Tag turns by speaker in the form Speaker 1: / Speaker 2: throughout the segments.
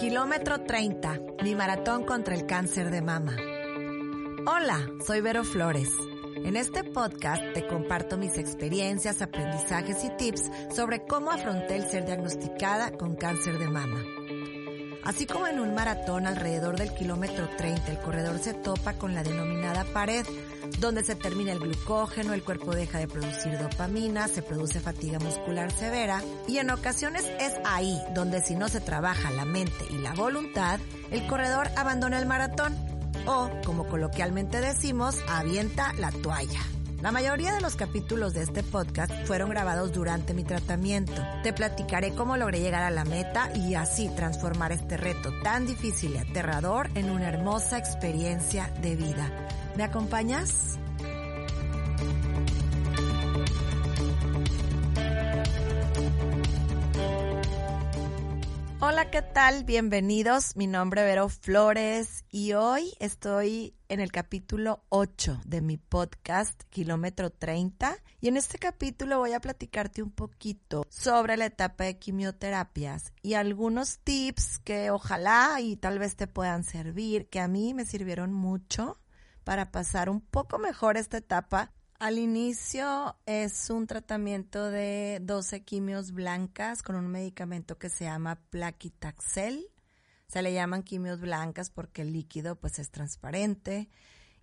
Speaker 1: Kilómetro 30, mi maratón contra el cáncer de mama. Hola, soy Vero Flores. En este podcast te comparto mis experiencias, aprendizajes y tips sobre cómo afronté el ser diagnosticada con cáncer de mama. Así como en un maratón alrededor del kilómetro 30, el corredor se topa con la denominada pared, donde se termina el glucógeno, el cuerpo deja de producir dopamina, se produce fatiga muscular severa y en ocasiones es ahí donde si no se trabaja la mente y la voluntad, el corredor abandona el maratón o, como coloquialmente decimos, avienta la toalla. La mayoría de los capítulos de este podcast fueron grabados durante mi tratamiento. Te platicaré cómo logré llegar a la meta y así transformar este reto tan difícil y aterrador en una hermosa experiencia de vida. ¿Me acompañas? Hola, ¿qué tal? Bienvenidos. Mi nombre es Vero Flores y hoy estoy en el capítulo 8 de mi podcast Kilómetro 30 y en este capítulo voy a platicarte un poquito sobre la etapa de quimioterapias y algunos tips que ojalá y tal vez te puedan servir, que a mí me sirvieron mucho para pasar un poco mejor esta etapa al inicio es un tratamiento de 12 quimios blancas con un medicamento que se llama Plaquitaxel. Se le llaman quimios blancas porque el líquido pues es transparente.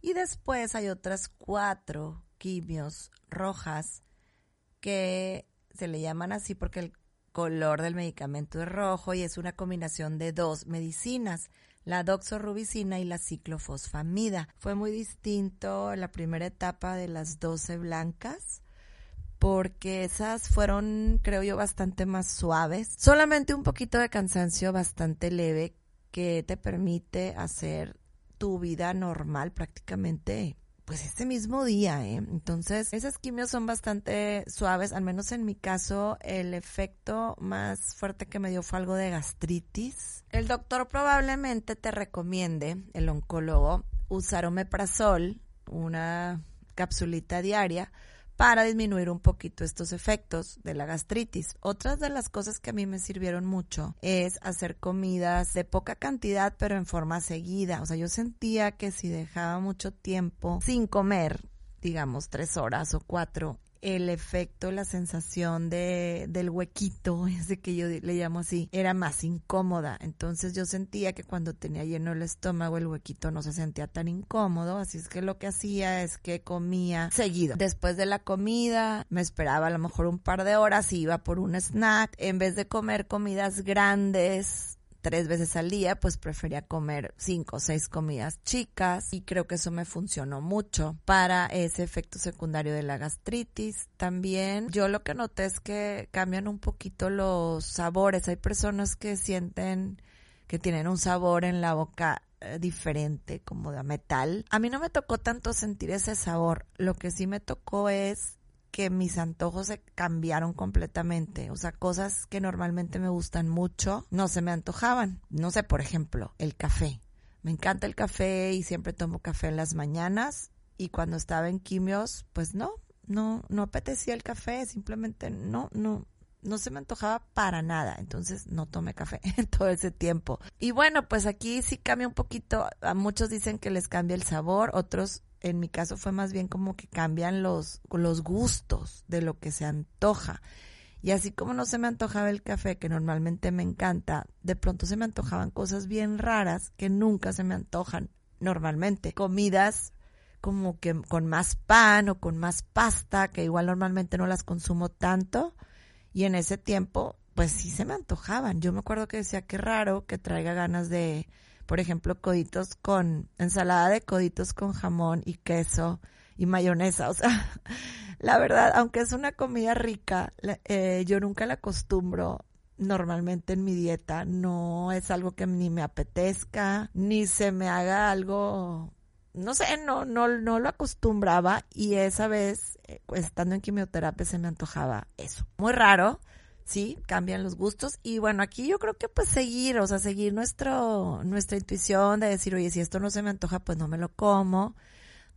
Speaker 1: Y después hay otras cuatro quimios rojas que se le llaman así porque el color del medicamento es rojo y es una combinación de dos medicinas la doxorubicina y la ciclofosfamida. Fue muy distinto la primera etapa de las 12 blancas porque esas fueron, creo yo, bastante más suaves. Solamente un poquito de cansancio bastante leve que te permite hacer tu vida normal prácticamente pues ese mismo día, ¿eh? Entonces, esas quimios son bastante suaves, al menos en mi caso, el efecto más fuerte que me dio fue algo de gastritis. El doctor probablemente te recomiende, el oncólogo, usar omeprazol, una capsulita diaria, para disminuir un poquito estos efectos de la gastritis. Otras de las cosas que a mí me sirvieron mucho es hacer comidas de poca cantidad pero en forma seguida. O sea, yo sentía que si dejaba mucho tiempo sin comer, digamos tres horas o cuatro, el efecto, la sensación de, del huequito, ese que yo le llamo así, era más incómoda. Entonces yo sentía que cuando tenía lleno el estómago, el huequito no se sentía tan incómodo. Así es que lo que hacía es que comía seguido. Después de la comida, me esperaba a lo mejor un par de horas y iba por un snack. En vez de comer comidas grandes, tres veces al día, pues prefería comer cinco o seis comidas chicas y creo que eso me funcionó mucho para ese efecto secundario de la gastritis. También yo lo que noté es que cambian un poquito los sabores. Hay personas que sienten que tienen un sabor en la boca eh, diferente, como de metal. A mí no me tocó tanto sentir ese sabor. Lo que sí me tocó es que mis antojos se cambiaron completamente. O sea, cosas que normalmente me gustan mucho no se me antojaban. No sé, por ejemplo, el café. Me encanta el café y siempre tomo café en las mañanas. Y cuando estaba en quimios, pues no, no, no apetecía el café, simplemente no, no, no se me antojaba para nada, entonces no tomé café en todo ese tiempo. Y bueno, pues aquí sí cambia un poquito, a muchos dicen que les cambia el sabor, otros en mi caso fue más bien como que cambian los, los gustos de lo que se antoja. Y así como no se me antojaba el café, que normalmente me encanta, de pronto se me antojaban cosas bien raras que nunca se me antojan normalmente. Comidas como que con más pan o con más pasta, que igual normalmente no las consumo tanto. Y en ese tiempo, pues sí se me antojaban. Yo me acuerdo que decía, qué raro que traiga ganas de, por ejemplo, coditos con ensalada de coditos con jamón y queso y mayonesa. O sea, la verdad, aunque es una comida rica, eh, yo nunca la acostumbro normalmente en mi dieta. No es algo que ni me apetezca, ni se me haga algo no sé, no, no, no lo acostumbraba y esa vez, eh, estando en quimioterapia, se me antojaba eso. Muy raro, sí, cambian los gustos. Y bueno, aquí yo creo que pues seguir, o sea, seguir nuestro, nuestra intuición de decir, oye, si esto no se me antoja, pues no me lo como.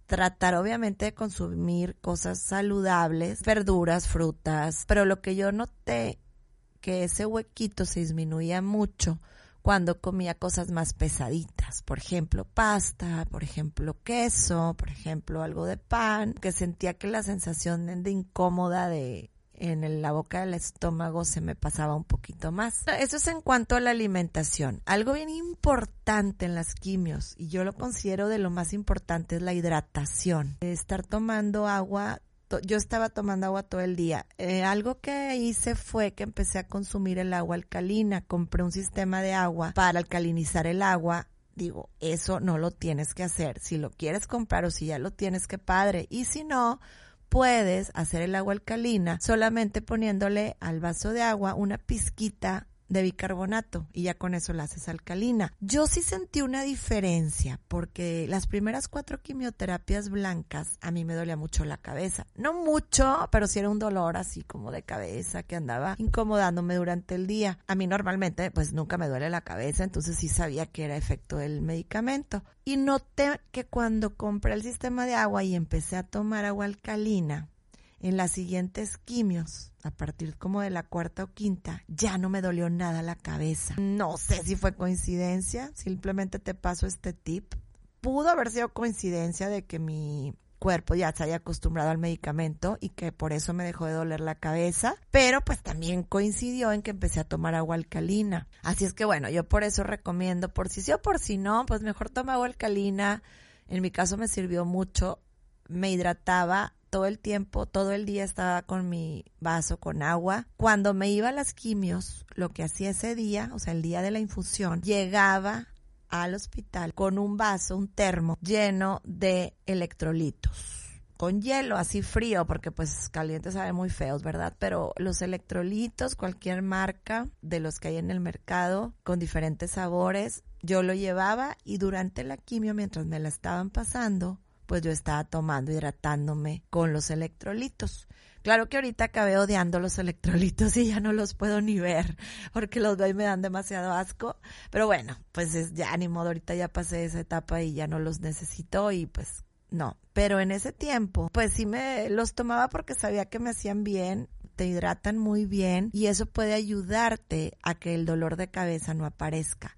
Speaker 1: tratar obviamente de consumir cosas saludables, verduras, frutas, pero lo que yo noté que ese huequito se disminuía mucho cuando comía cosas más pesaditas, por ejemplo, pasta, por ejemplo, queso, por ejemplo, algo de pan, que sentía que la sensación de incómoda de en la boca del estómago se me pasaba un poquito más. Eso es en cuanto a la alimentación. Algo bien importante en las quimios, y yo lo considero de lo más importante, es la hidratación. Estar tomando agua yo estaba tomando agua todo el día. Eh, algo que hice fue que empecé a consumir el agua alcalina. Compré un sistema de agua para alcalinizar el agua. Digo, eso no lo tienes que hacer. Si lo quieres comprar o si ya lo tienes, que padre. Y si no, puedes hacer el agua alcalina solamente poniéndole al vaso de agua una pizquita de bicarbonato y ya con eso la haces alcalina. Yo sí sentí una diferencia porque las primeras cuatro quimioterapias blancas a mí me dolía mucho la cabeza. No mucho, pero sí era un dolor así como de cabeza que andaba incomodándome durante el día. A mí normalmente pues nunca me duele la cabeza, entonces sí sabía que era efecto del medicamento. Y noté que cuando compré el sistema de agua y empecé a tomar agua alcalina, en las siguientes quimios, a partir como de la cuarta o quinta, ya no me dolió nada la cabeza. No sé si fue coincidencia, simplemente te paso este tip. Pudo haber sido coincidencia de que mi cuerpo ya se haya acostumbrado al medicamento y que por eso me dejó de doler la cabeza, pero pues también coincidió en que empecé a tomar agua alcalina. Así es que bueno, yo por eso recomiendo, por si sí o por si no, pues mejor toma agua alcalina. En mi caso me sirvió mucho, me hidrataba todo el tiempo, todo el día estaba con mi vaso con agua. Cuando me iba a las quimios, lo que hacía ese día, o sea, el día de la infusión, llegaba al hospital con un vaso, un termo lleno de electrolitos con hielo, así frío, porque pues caliente sabe muy feos, ¿verdad? Pero los electrolitos, cualquier marca de los que hay en el mercado, con diferentes sabores, yo lo llevaba y durante la quimio, mientras me la estaban pasando, pues yo estaba tomando, hidratándome con los electrolitos. Claro que ahorita acabé odiando los electrolitos y ya no los puedo ni ver porque los veo y me dan demasiado asco. Pero bueno, pues es ya ni modo, ahorita ya pasé esa etapa y ya no los necesito y pues no. Pero en ese tiempo, pues sí me los tomaba porque sabía que me hacían bien, te hidratan muy bien y eso puede ayudarte a que el dolor de cabeza no aparezca.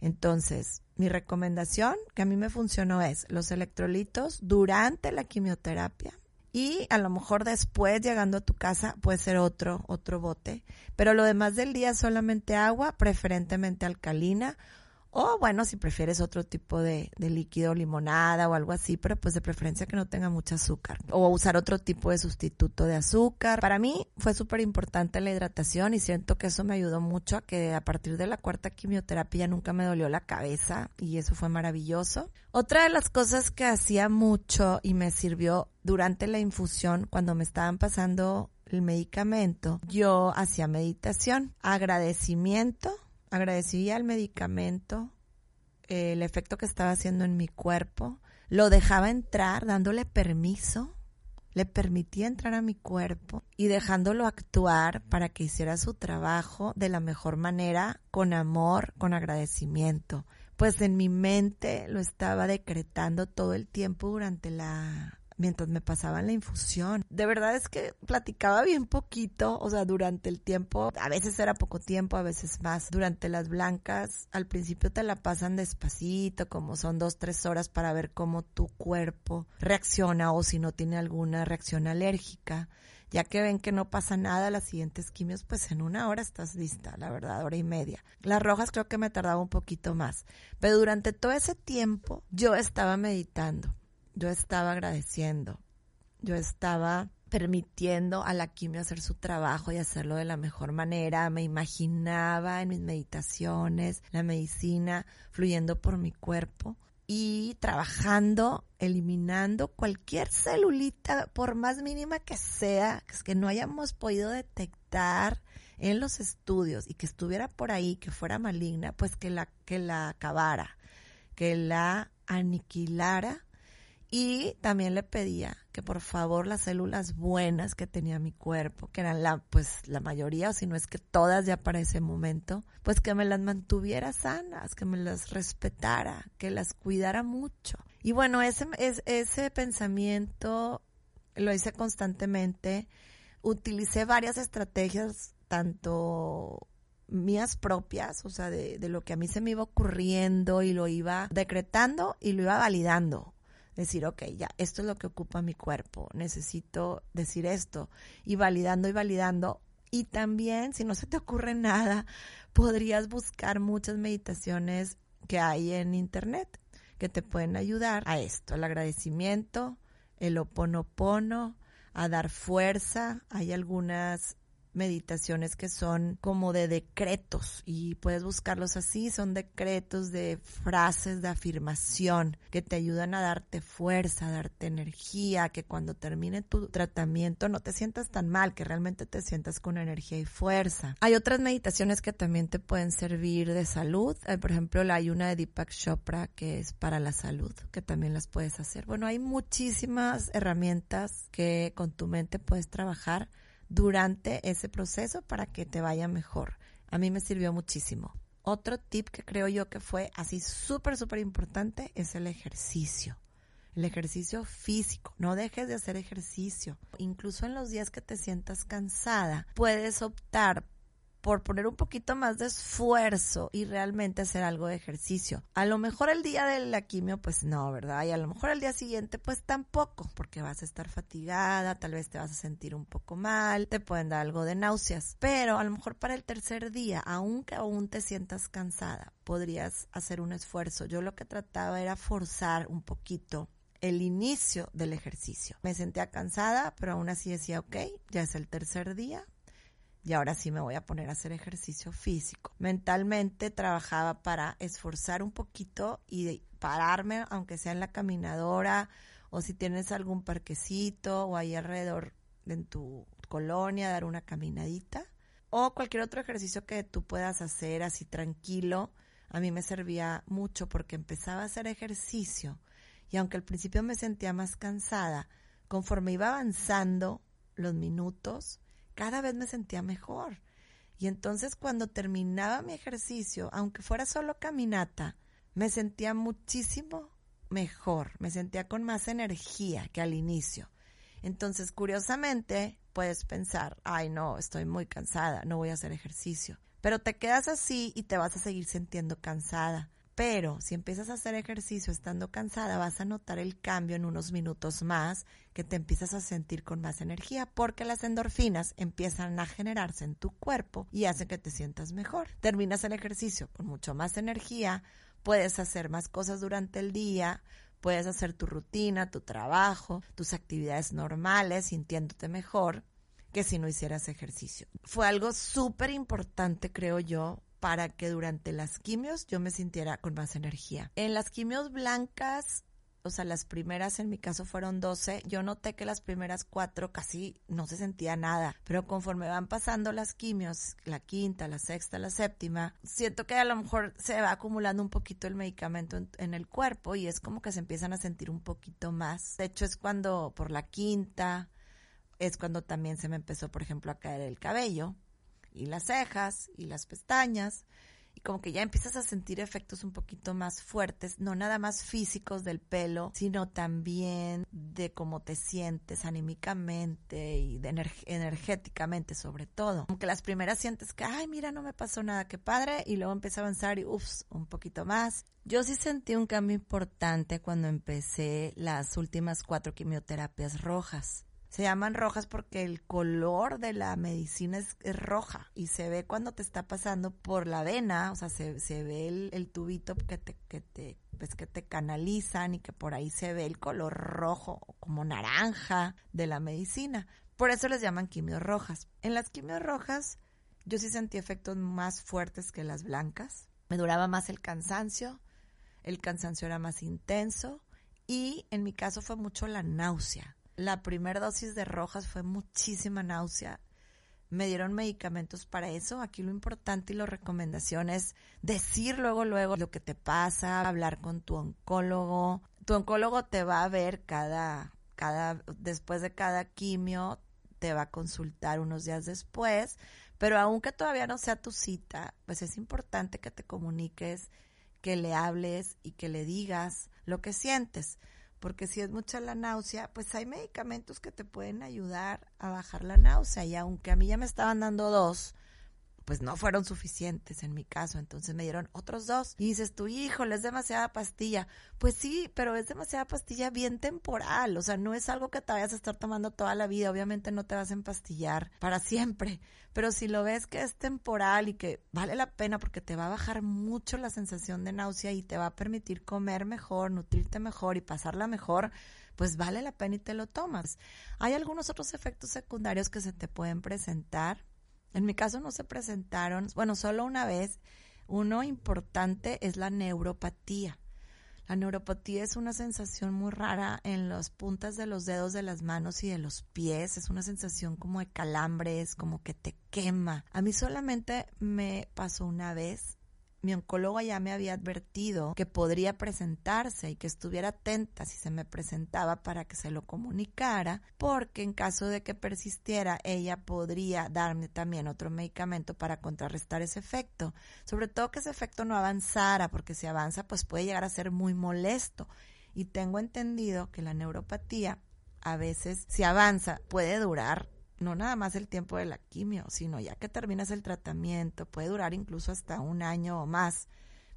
Speaker 1: Entonces, mi recomendación que a mí me funcionó es los electrolitos durante la quimioterapia y a lo mejor después llegando a tu casa puede ser otro, otro bote, pero lo demás del día solamente agua, preferentemente alcalina o bueno, si prefieres otro tipo de, líquido, limonada o algo así, pero pues de preferencia que no tenga mucho azúcar. O usar otro tipo de sustituto de azúcar. Para mí fue súper importante la hidratación y siento que eso me ayudó mucho a que a partir de la cuarta quimioterapia nunca me dolió la cabeza y eso fue maravilloso. Otra de las cosas que hacía mucho y me sirvió durante la infusión cuando me estaban pasando el medicamento, yo hacía meditación, agradecimiento agradecía al medicamento, el efecto que estaba haciendo en mi cuerpo, lo dejaba entrar dándole permiso, le permitía entrar a mi cuerpo y dejándolo actuar para que hiciera su trabajo de la mejor manera, con amor, con agradecimiento. Pues en mi mente lo estaba decretando todo el tiempo durante la mientras me pasaban la infusión. De verdad es que platicaba bien poquito, o sea, durante el tiempo, a veces era poco tiempo, a veces más. Durante las blancas, al principio te la pasan despacito, como son dos, tres horas para ver cómo tu cuerpo reacciona o si no tiene alguna reacción alérgica. Ya que ven que no pasa nada las siguientes quimios, pues en una hora estás lista, la verdad, hora y media. Las rojas creo que me tardaba un poquito más. Pero durante todo ese tiempo yo estaba meditando yo estaba agradeciendo, yo estaba permitiendo a la quimio hacer su trabajo y hacerlo de la mejor manera. Me imaginaba en mis meditaciones la medicina fluyendo por mi cuerpo y trabajando, eliminando cualquier celulita, por más mínima que sea, que no hayamos podido detectar en los estudios y que estuviera por ahí, que fuera maligna, pues que la, que la acabara, que la aniquilara y también le pedía que por favor las células buenas que tenía mi cuerpo, que eran la, pues la mayoría, o si no es que todas ya para ese momento, pues que me las mantuviera sanas, que me las respetara, que las cuidara mucho. Y bueno, ese, ese pensamiento lo hice constantemente. Utilicé varias estrategias, tanto mías propias, o sea, de, de, lo que a mí se me iba ocurriendo y lo iba decretando y lo iba validando. Decir, ok, ya, esto es lo que ocupa mi cuerpo, necesito decir esto, y validando y validando. Y también, si no se te ocurre nada, podrías buscar muchas meditaciones que hay en internet que te pueden ayudar a esto, el agradecimiento, el oponopono, a dar fuerza. Hay algunas meditaciones que son como de decretos y puedes buscarlos así, son decretos de frases de afirmación que te ayudan a darte fuerza, a darte energía, que cuando termine tu tratamiento no te sientas tan mal, que realmente te sientas con energía y fuerza. Hay otras meditaciones que también te pueden servir de salud, eh, por ejemplo la hay una de Deepak Chopra que es para la salud, que también las puedes hacer. Bueno, hay muchísimas herramientas que con tu mente puedes trabajar durante ese proceso para que te vaya mejor. A mí me sirvió muchísimo. Otro tip que creo yo que fue así súper, súper importante es el ejercicio. El ejercicio físico. No dejes de hacer ejercicio. Incluso en los días que te sientas cansada, puedes optar por poner un poquito más de esfuerzo y realmente hacer algo de ejercicio. A lo mejor el día de la pues no, ¿verdad? Y a lo mejor el día siguiente, pues tampoco, porque vas a estar fatigada, tal vez te vas a sentir un poco mal, te pueden dar algo de náuseas. Pero a lo mejor para el tercer día, aunque aún te sientas cansada, podrías hacer un esfuerzo. Yo lo que trataba era forzar un poquito el inicio del ejercicio. Me sentía cansada, pero aún así decía, ok, ya es el tercer día, y ahora sí me voy a poner a hacer ejercicio físico. Mentalmente trabajaba para esforzar un poquito y pararme, aunque sea en la caminadora o si tienes algún parquecito o ahí alrededor en tu colonia, dar una caminadita o cualquier otro ejercicio que tú puedas hacer así tranquilo. A mí me servía mucho porque empezaba a hacer ejercicio y aunque al principio me sentía más cansada, conforme iba avanzando los minutos, cada vez me sentía mejor. Y entonces cuando terminaba mi ejercicio, aunque fuera solo caminata, me sentía muchísimo mejor, me sentía con más energía que al inicio. Entonces, curiosamente, puedes pensar, ay no, estoy muy cansada, no voy a hacer ejercicio. Pero te quedas así y te vas a seguir sintiendo cansada. Pero si empiezas a hacer ejercicio estando cansada, vas a notar el cambio en unos minutos más, que te empiezas a sentir con más energía, porque las endorfinas empiezan a generarse en tu cuerpo y hacen que te sientas mejor. Terminas el ejercicio con mucho más energía, puedes hacer más cosas durante el día, puedes hacer tu rutina, tu trabajo, tus actividades normales, sintiéndote mejor que si no hicieras ejercicio. Fue algo súper importante, creo yo, para que durante las quimios yo me sintiera con más energía. En las quimios blancas, o sea, las primeras en mi caso fueron 12, yo noté que las primeras cuatro casi no se sentía nada, pero conforme van pasando las quimios, la quinta, la sexta, la séptima, siento que a lo mejor se va acumulando un poquito el medicamento en, el cuerpo y es como que se empiezan a sentir un poquito más. De hecho, es cuando por la quinta, es cuando también se me empezó, por ejemplo, a caer el cabello y las cejas y las pestañas y como que ya empiezas a sentir efectos un poquito más fuertes, no nada más físicos del pelo, sino también de cómo te sientes anímicamente y de energéticamente sobre todo. Aunque las primeras sientes que, ay, mira, no me pasó nada, qué padre, y luego empieza a avanzar y, uff, un poquito más. Yo sí sentí un cambio importante cuando empecé las últimas cuatro quimioterapias rojas. Se llaman rojas porque el color de la medicina es, roja y se ve cuando te está pasando por la vena, o sea, se, se ve el, tubito que te, que pues que te canalizan y que por ahí se ve el color rojo como naranja de la medicina. Por eso les llaman quimios rojas. En las quimios rojas yo sí sentí efectos más fuertes que las blancas. Me duraba más el cansancio, el cansancio era más intenso y en mi caso fue mucho la náusea la primera dosis de rojas fue muchísima náusea. Me dieron medicamentos para eso. Aquí lo importante y la recomendación es decir luego, luego lo que te pasa, hablar con tu oncólogo. Tu oncólogo te va a ver cada, cada, después de cada quimio te va a consultar unos días después, pero aunque todavía no sea tu cita, pues es importante que te comuniques, que le hables y que le digas lo que sientes, porque si es mucha la náusea, pues hay medicamentos que te pueden ayudar a bajar la náusea y aunque a mí ya me estaban dando dos, pues no fueron suficientes en mi caso, entonces me dieron otros dos. Y dices tu híjole, es demasiada pastilla. Pues sí, pero es demasiada pastilla bien temporal, o sea, no es algo que te vayas a estar tomando toda la vida, obviamente no te vas a empastillar para siempre, pero si lo ves que es temporal y que vale la pena porque te va a bajar mucho la sensación de náusea y te va a permitir comer mejor, nutrirte mejor y pasarla mejor, pues vale la pena y te lo tomas. Hay algunos otros efectos secundarios que se te pueden presentar en mi caso no se presentaron, bueno, solo una vez. Uno importante es la neuropatía. La neuropatía es una sensación muy rara en las puntas de los dedos de las manos y de los pies. Es una sensación como de calambres, como que te quema. A mí solamente me pasó una vez mi oncólogo ya me había advertido que podría presentarse y que estuviera atenta si se me presentaba para que se lo comunicara, porque en caso de que persistiera, ella podría darme también otro medicamento para contrarrestar ese efecto. Sobre todo que ese efecto no avanzara, porque si avanza, pues puede llegar a ser muy molesto. Y tengo entendido que la neuropatía a veces, si avanza, puede durar no nada más el tiempo de la quimio, sino ya que terminas el tratamiento, puede durar incluso hasta un año o más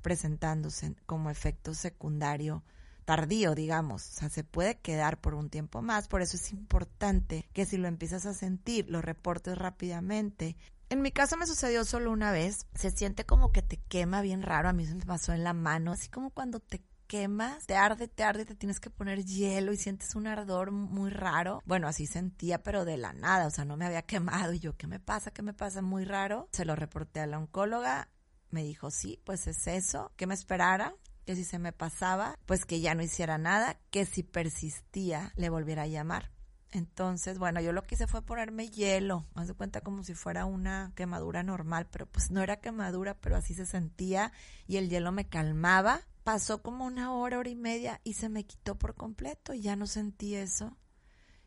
Speaker 1: presentándose como efecto secundario tardío, digamos. O sea, se puede quedar por un tiempo más, por eso es importante que si lo empiezas a sentir, lo reportes rápidamente. En mi caso me sucedió solo una vez, se siente como que te quema bien raro, a mí se me pasó en la mano, así como cuando te quemas, te arde, te arde, te tienes que poner hielo y sientes un ardor muy raro. Bueno, así sentía, pero de la nada, o sea, no me había quemado y yo, ¿qué me pasa? ¿Qué me pasa? Muy raro. Se lo reporté a la oncóloga, me dijo, sí, pues es eso, que me esperara, que si se me pasaba, pues que ya no hiciera nada, que si persistía, le volviera a llamar. Entonces, bueno, yo lo que hice fue ponerme hielo, haz de cuenta como si fuera una quemadura normal, pero pues no era quemadura, pero así se sentía y el hielo me calmaba pasó como una hora, hora y media y se me quitó por completo y ya no sentí eso.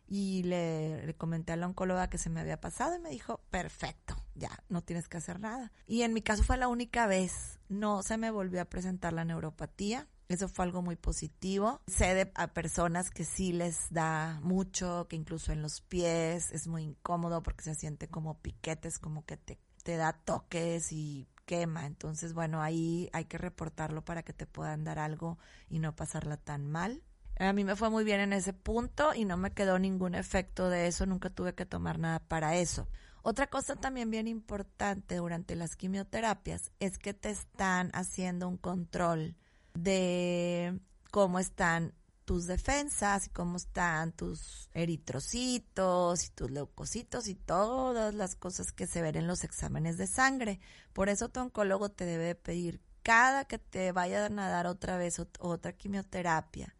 Speaker 1: Y le, comenté a la oncóloga que se me había pasado y me dijo, perfecto, ya, no tienes que hacer nada. Y en mi caso fue la única vez, no se me volvió a presentar la neuropatía. Eso fue algo muy positivo. Sé de a personas que sí les da mucho, que incluso en los pies es muy incómodo porque se siente como piquetes, como que te, te da toques y quema. Entonces, bueno, ahí hay que reportarlo para que te puedan dar algo y no pasarla tan mal. A mí me fue muy bien en ese punto y no me quedó ningún efecto de eso, nunca tuve que tomar nada para eso. Otra cosa también bien importante durante las quimioterapias es que te están haciendo un control de cómo están tus defensas y cómo están tus eritrocitos y tus leucocitos y todas las cosas que se ven en los exámenes de sangre. Por eso tu oncólogo te debe pedir cada que te vayan a dar otra vez otra quimioterapia,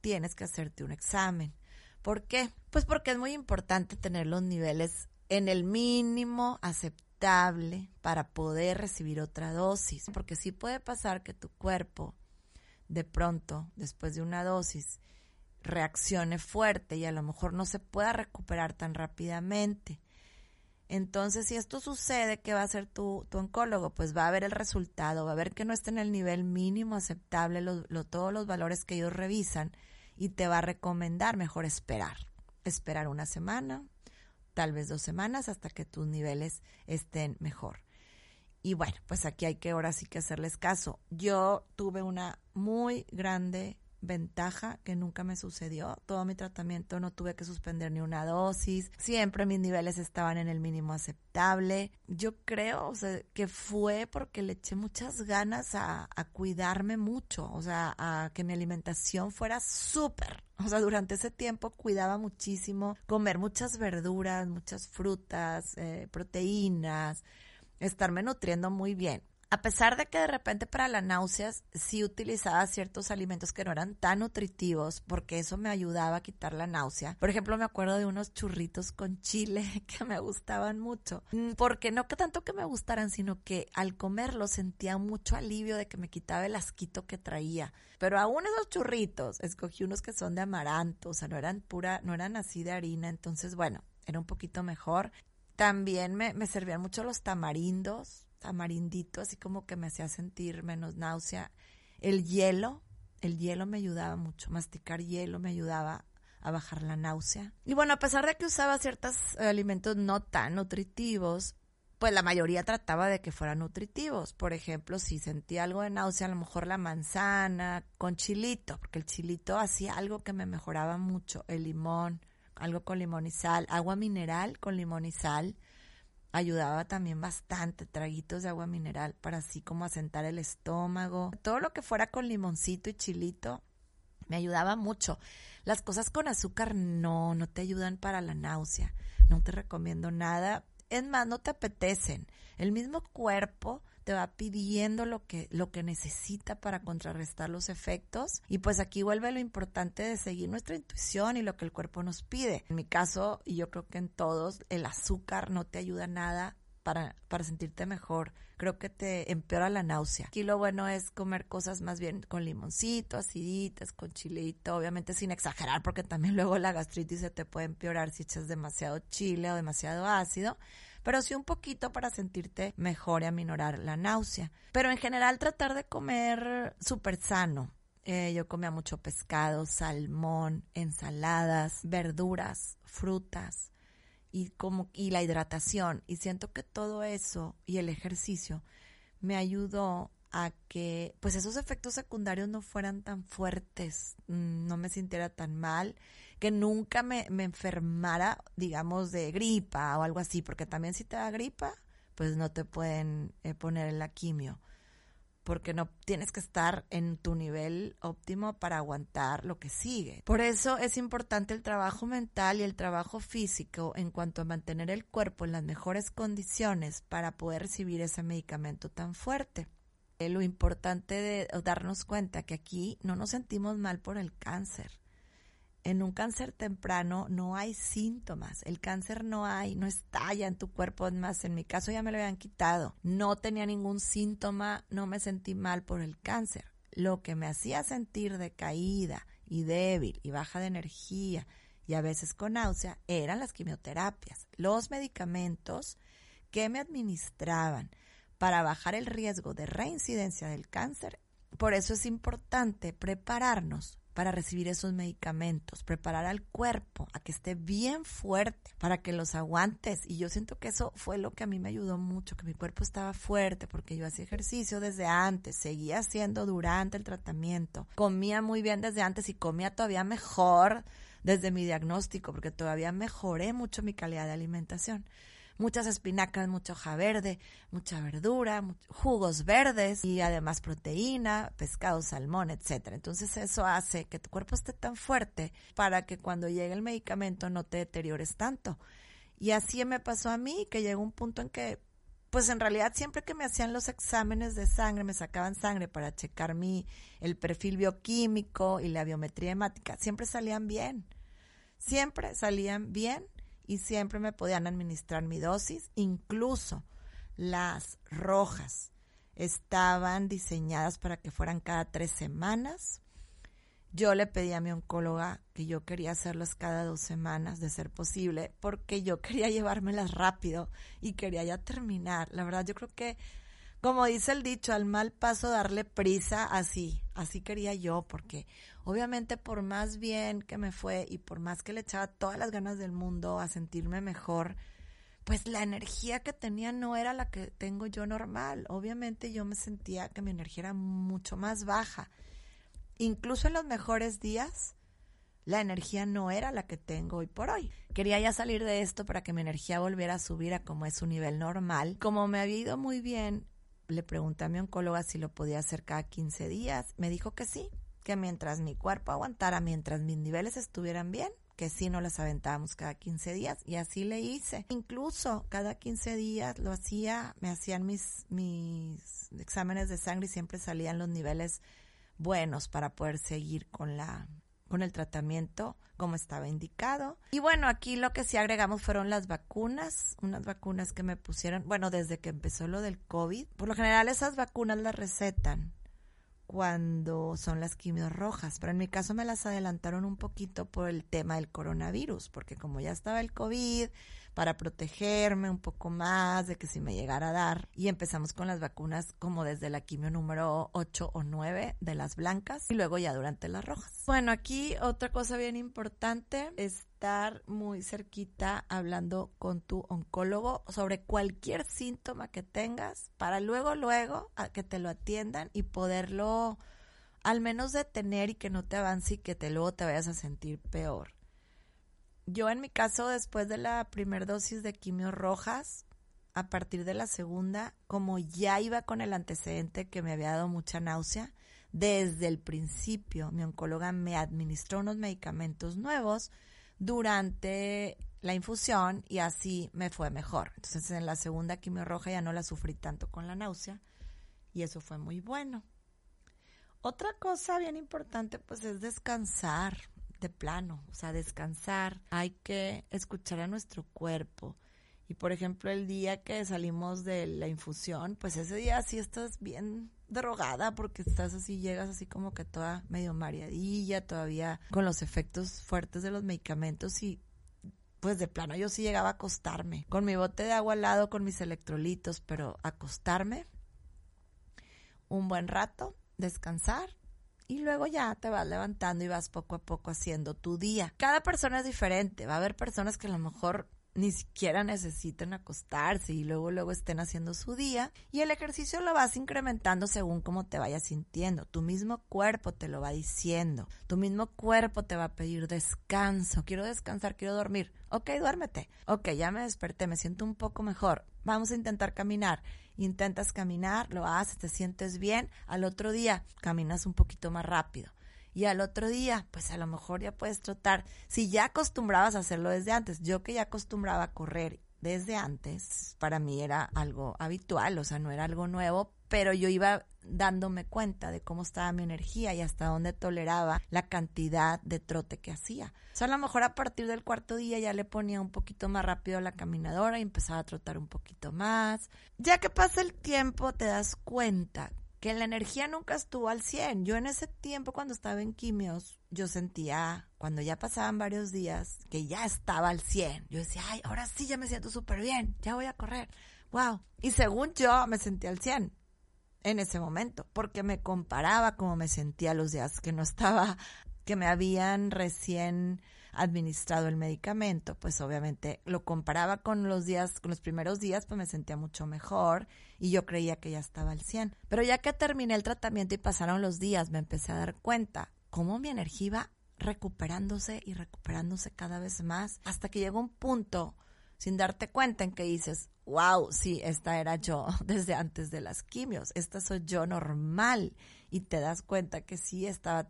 Speaker 1: tienes que hacerte un examen. ¿Por qué? Pues porque es muy importante tener los niveles en el mínimo aceptable para poder recibir otra dosis, porque sí puede pasar que tu cuerpo de pronto, después de una dosis, reaccione fuerte y a lo mejor no se pueda recuperar tan rápidamente. Entonces, si esto sucede, ¿qué va a hacer tu, tu oncólogo? Pues va a ver el resultado, va a ver que no está en el nivel mínimo aceptable todos los valores que ellos revisan y te va a recomendar mejor esperar. Esperar una semana, tal vez dos semanas hasta que tus niveles estén mejor. Y bueno, pues aquí hay que ahora sí que hacerles caso. Yo tuve una muy grande ventaja que nunca me sucedió. Todo mi tratamiento no tuve que suspender ni una dosis. Siempre mis niveles estaban en el mínimo aceptable. Yo creo o sea, que fue porque le eché muchas ganas a, a cuidarme mucho, o sea, a que mi alimentación fuera súper. O sea, durante ese tiempo cuidaba muchísimo comer muchas verduras, muchas frutas, eh, proteínas estarme nutriendo muy bien. a pesar de que de repente para las náuseas sí utilizaba ciertos alimentos que no eran tan nutritivos, porque eso me ayudaba a quitar la náusea. Por ejemplo, me acuerdo de unos churritos con chile que me gustaban mucho, mm, porque no que tanto que me gustaran, sino que al comerlos sentía mucho alivio de que me quitaba el asquito que traía. Pero aún esos churritos, escogí unos que son de amaranto, o sea, no eran pura, no eran así de harina, entonces bueno, era un poquito mejor. También me, me servían mucho los tamarindos, tamarindito, así como que me hacía sentir menos náusea. El hielo, el hielo me ayudaba mucho, masticar hielo me ayudaba a bajar la náusea. Y bueno, a pesar de que usaba ciertos alimentos no tan nutritivos, pues la mayoría trataba de que fueran nutritivos. Por ejemplo, si sentía algo de náusea, a lo mejor la manzana con chilito, porque el chilito hacía algo que me mejoraba mucho, el limón, algo con limón y sal, agua mineral con limón y sal, ayudaba también bastante, traguitos de agua mineral para así como asentar el estómago. Todo lo que fuera con limoncito y chilito me ayudaba mucho. Las cosas con azúcar no, no te ayudan para la náusea. No te recomiendo nada. Es más, no te apetecen. El mismo cuerpo te va pidiendo lo que, lo que necesita para contrarrestar los efectos. Y pues aquí vuelve lo importante de seguir nuestra intuición y lo que el cuerpo nos pide. En mi caso, y yo creo que en todos, el azúcar no te ayuda nada para, para sentirte mejor. Creo que te empeora la náusea. Aquí lo bueno es comer cosas más bien con limoncito, aciditas, con chilito, obviamente sin exagerar, porque también luego la gastritis se te puede empeorar si echas demasiado chile o demasiado ácido pero sí un poquito para sentirte mejor y aminorar la náusea. Pero en general tratar de comer súper sano. Eh, yo comía mucho pescado, salmón, ensaladas, verduras, frutas y como y la hidratación y siento que todo eso y el ejercicio me ayudó a que pues esos efectos secundarios no fueran tan fuertes, mm, no me sintiera tan mal que nunca me, enfermara, digamos, de gripa o algo así, porque también si te da gripa, pues no te pueden eh, poner en la quimio, porque no tienes que estar en tu nivel óptimo para aguantar lo que sigue. Por eso es importante el trabajo mental y el trabajo físico en cuanto a mantener el cuerpo en las mejores condiciones para poder recibir ese medicamento tan fuerte. Eh, lo importante de darnos cuenta que aquí no nos sentimos mal por el cáncer en un cáncer temprano no hay síntomas. El cáncer no hay, no estalla en tu cuerpo. más, en mi caso ya me lo habían quitado. No tenía ningún síntoma, no me sentí mal por el cáncer. Lo que me hacía sentir decaída y débil y baja de energía y a veces con náusea eran las quimioterapias, los medicamentos que me administraban para bajar el riesgo de reincidencia del cáncer. Por eso es importante prepararnos para recibir esos medicamentos, preparar al cuerpo a que esté bien fuerte para que los aguantes. Y yo siento que eso fue lo que a mí me ayudó mucho, que mi cuerpo estaba fuerte porque yo hacía ejercicio desde antes, seguía haciendo durante el tratamiento, comía muy bien desde antes y comía todavía mejor desde mi diagnóstico porque todavía mejoré mucho mi calidad de alimentación muchas espinacas, mucha hoja verde, mucha verdura, jugos verdes y además proteína, pescado, salmón, etcétera. Entonces eso hace que tu cuerpo esté tan fuerte para que cuando llegue el medicamento no te deteriores tanto. Y así me pasó a mí, que llegó un punto en que, pues en realidad siempre que me hacían los exámenes de sangre, me sacaban sangre para checar mi, el perfil bioquímico y la biometría hemática, siempre salían bien. Siempre salían bien y siempre me podían administrar mi dosis, incluso las rojas estaban diseñadas para que fueran cada tres semanas. Yo le pedí a mi oncóloga que yo quería hacerlas cada dos semanas, de ser posible, porque yo quería llevármelas rápido y quería ya terminar. La verdad, yo creo que como dice el dicho, al mal paso darle prisa, así, así quería yo, porque obviamente por más bien que me fue y por más que le echaba todas las ganas del mundo a sentirme mejor, pues la energía que tenía no era la que tengo yo normal. Obviamente yo me sentía que mi energía era mucho más baja. Incluso en los mejores días, la energía no era la que tengo hoy por hoy. Quería ya salir de esto para que mi energía volviera a subir a como es su nivel normal. Como me había ido muy bien le pregunté a mi oncóloga si lo podía hacer cada 15 días. Me dijo que sí, que mientras mi cuerpo aguantara, mientras mis niveles estuvieran bien, que sí no las aventábamos cada 15 días y así le hice. Incluso cada 15 días lo hacía, me hacían mis, mis exámenes de sangre y siempre salían los niveles buenos para poder seguir con la con el tratamiento como estaba indicado. Y bueno, aquí lo que sí agregamos fueron las vacunas, unas vacunas que me pusieron, bueno, desde que empezó lo del COVID. Por lo general esas vacunas las recetan cuando son las quimios rojas, pero en mi caso me las adelantaron un poquito por el tema del coronavirus, porque como ya estaba el COVID, para protegerme un poco más de que si me llegara a dar. Y empezamos con las vacunas como desde la quimio número 8 o 9 de las blancas y luego ya durante las rojas. Bueno, aquí otra cosa bien importante, estar muy cerquita hablando con tu oncólogo sobre cualquier síntoma que tengas para luego, luego a que te lo atiendan y poderlo al menos detener y que no te avance y que te luego te vayas a sentir peor. Yo en mi caso, después de la primera dosis de quimio rojas, a partir de la segunda, como ya iba con el antecedente que me había dado mucha náusea, desde el principio mi oncóloga me administró unos medicamentos nuevos durante la infusión y así me fue mejor. Entonces en la segunda quimio roja ya no la sufrí tanto con la náusea y eso fue muy bueno. Otra cosa bien importante pues es descansar de plano, o sea, descansar, hay que escuchar a nuestro cuerpo. Y por ejemplo, el día que salimos de la infusión, pues ese día sí estás bien drogada porque estás así, llegas así como que toda medio mareadilla, todavía con los efectos fuertes de los medicamentos y pues de plano yo sí llegaba a acostarme, con mi bote de agua al lado, con mis electrolitos, pero acostarme un buen rato, descansar y luego ya te vas levantando y vas poco a poco haciendo tu día. Cada persona es diferente. Va a haber personas que a lo mejor ni siquiera necesiten acostarse y luego luego estén haciendo su día y el ejercicio lo vas incrementando según cómo te vayas sintiendo. Tu mismo cuerpo te lo va diciendo. Tu mismo cuerpo te va a pedir descanso. Quiero descansar, quiero dormir. Ok, duérmete. Ok, ya me desperté, me siento un poco mejor. Vamos a intentar caminar intentas caminar, lo haces, te sientes bien, al otro día caminas un poquito más rápido. Y al otro día, pues a lo mejor ya puedes trotar. Si ya acostumbrabas a hacerlo desde antes, yo que ya acostumbraba a correr desde antes, para mí era algo habitual, o sea, no era algo nuevo, pero yo iba dándome cuenta de cómo estaba mi energía y hasta dónde toleraba la cantidad de trote que hacía. O sea, a lo mejor a partir del cuarto día ya le ponía un poquito más rápido la caminadora y empezaba a trotar un poquito más. Ya que pasa el tiempo te das cuenta que la energía nunca estuvo al 100. Yo en ese tiempo cuando estaba en quimios, yo sentía, cuando ya pasaban varios días, que ya estaba al 100. Yo decía, ay, ahora sí ya me siento súper bien, ya voy a correr. Wow. Y según yo me sentía al 100 en ese momento, porque me comparaba como me sentía los días que no estaba, que me habían recién administrado el medicamento, pues obviamente lo comparaba con los días, con los primeros días, pues me sentía mucho mejor y yo creía que ya estaba al 100. Pero ya que terminé el tratamiento y pasaron los días, me empecé a dar cuenta cómo mi energía iba recuperándose y recuperándose cada vez más, hasta que llegó un punto sin darte cuenta en que dices, wow, sí, esta era yo desde antes de las quimios, esta soy yo normal y te das cuenta que sí estaba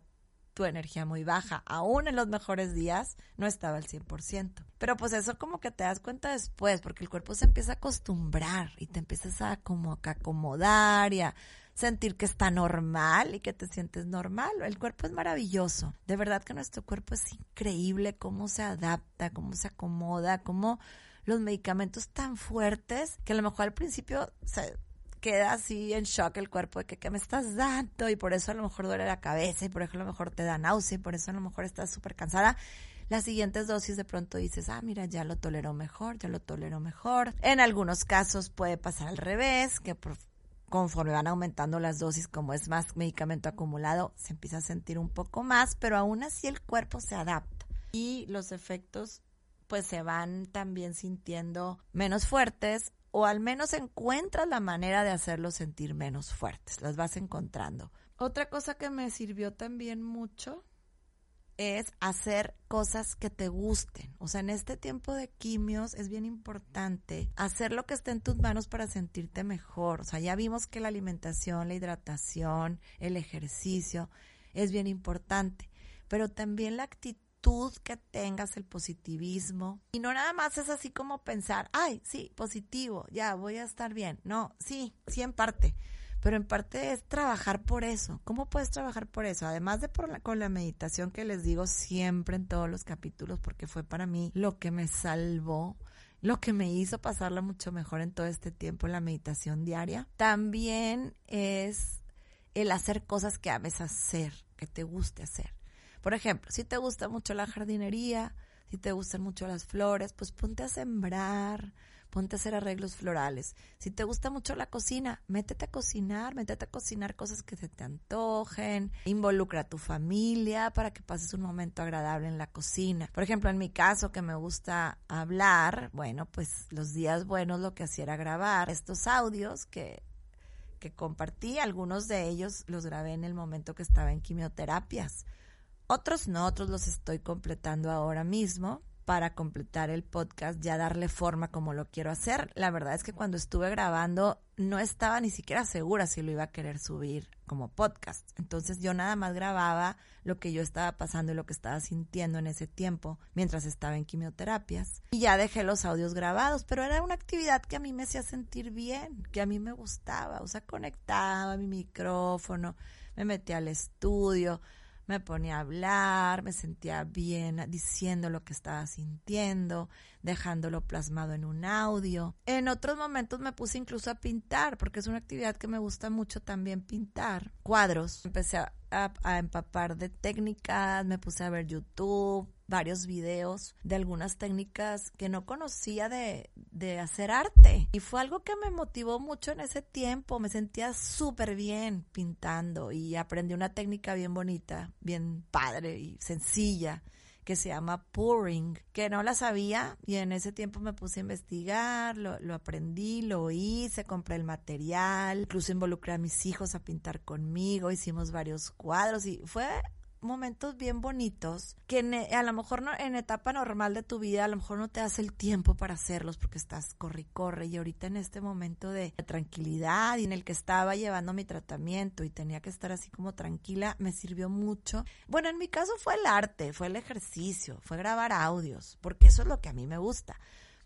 Speaker 1: tu energía muy baja, aún en los mejores días no estaba al 100%. Pero pues eso como que te das cuenta después, porque el cuerpo se empieza a acostumbrar y te empiezas a como a acomodar y a sentir que está normal y que te sientes normal. El cuerpo es maravilloso. De verdad que nuestro cuerpo es increíble cómo se adapta, cómo se acomoda, cómo los medicamentos tan fuertes que a lo mejor al principio se queda así en shock el cuerpo de que ¿qué me estás dando? Y por eso a lo mejor duele la cabeza y por eso a lo mejor te da náusea y por eso a lo mejor estás súper cansada. Las siguientes dosis de pronto dices, ah, mira, ya lo tolero mejor, ya lo tolero mejor. En algunos casos puede pasar al revés, que conforme van aumentando las dosis, como es más medicamento acumulado, se empieza a sentir un poco más, pero aún así el cuerpo se adapta. Y los efectos pues se van también sintiendo menos fuertes o al menos encuentras la manera de hacerlos sentir menos fuertes, las vas encontrando. Otra cosa que me sirvió también mucho es hacer cosas que te gusten. O sea, en este tiempo de quimios es bien importante hacer lo que esté en tus manos para sentirte mejor. O sea, ya vimos que la alimentación, la hidratación, el ejercicio es bien importante, pero también la actitud que tengas, el positivismo. Y no nada más es así como pensar, ay, sí, positivo, ya voy a estar bien. No, sí, sí en parte. Pero en parte es trabajar por eso. ¿Cómo puedes trabajar por eso? Además de por con la meditación que les digo siempre en todos los capítulos, porque fue para mí lo que me salvó lo que me hizo pasarla mucho mejor en todo este tiempo, la meditación diaria. También es el hacer cosas que ames hacer, que te guste hacer. Por ejemplo, si te gusta mucho la jardinería, si te gustan mucho las flores, pues ponte a sembrar, ponte a hacer arreglos florales. Si te gusta mucho la cocina, métete a cocinar, métete a cocinar cosas que se te antojen, involucra a tu familia para que pases un momento agradable en la cocina. Por ejemplo, en mi caso que me gusta hablar, bueno, pues los días buenos lo que hacía era grabar estos audios que que compartí, algunos de ellos los grabé en el momento que estaba en quimioterapias. Otros no, otros los estoy completando ahora mismo para completar el podcast, ya darle forma como lo quiero hacer. La verdad es que cuando estuve grabando no estaba ni siquiera segura si lo iba a querer subir como podcast. Entonces yo nada más grababa lo que yo estaba pasando y lo que estaba sintiendo en ese tiempo mientras estaba en quimioterapias. Y ya dejé los audios grabados, pero era una actividad que a mí me hacía sentir bien, que a mí me gustaba. O sea, conectaba mi micrófono, me metía al estudio me ponía a hablar, me sentía bien diciendo lo que estaba sintiendo, dejándolo plasmado en un audio. En otros momentos me puse incluso a pintar, porque es una actividad que me gusta mucho también pintar. Cuadros. Empecé a, a empapar de técnicas, me puse a ver YouTube, varios videos de algunas técnicas que no conocía de, de hacer arte. Y fue algo que me motivó mucho en ese tiempo. Me sentía súper bien pintando y aprendí una técnica bien bonita, bien padre y sencilla que se llama pouring, que no la sabía y en ese tiempo me puse a investigar, lo, lo, aprendí, lo hice, compré el material, incluso involucré a mis hijos a pintar conmigo, hicimos varios cuadros y fue momentos bien bonitos que e, a lo mejor no, en etapa normal de tu vida a lo mejor no te das el tiempo para hacerlos porque estás corre y corre y ahorita en este momento de tranquilidad y en el que estaba llevando mi tratamiento y tenía que estar así como tranquila me sirvió mucho. Bueno, en mi caso fue el arte, fue el ejercicio, fue grabar audios, porque eso es lo que a mí me gusta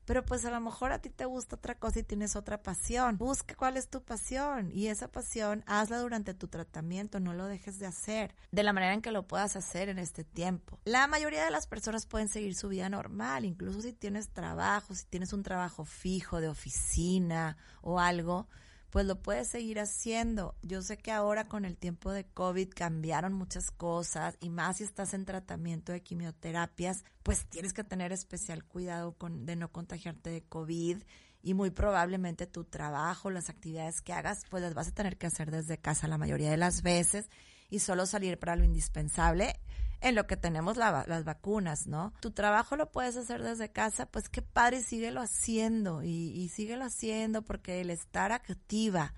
Speaker 1: pero pues a lo mejor a ti te gusta otra cosa y tienes otra pasión. Busca cuál es tu pasión y esa pasión hazla durante tu tratamiento, no lo dejes de hacer de la manera en que lo puedas hacer en este tiempo. La mayoría de las personas pueden seguir su vida normal, incluso si tienes trabajo, si tienes un trabajo fijo de oficina o algo pues lo puedes seguir haciendo. Yo sé que ahora con el tiempo de COVID cambiaron muchas cosas y más si estás en tratamiento de quimioterapias, pues tienes que tener especial cuidado con, de no contagiarte de COVID y muy probablemente tu trabajo, las actividades que hagas, pues las vas a tener que hacer desde casa la mayoría de las veces y solo salir para lo indispensable en lo que tenemos las vacunas, ¿no? Tu trabajo lo puedes hacer desde casa, pues qué padre, síguelo haciendo y, y síguelo haciendo porque el estar activa,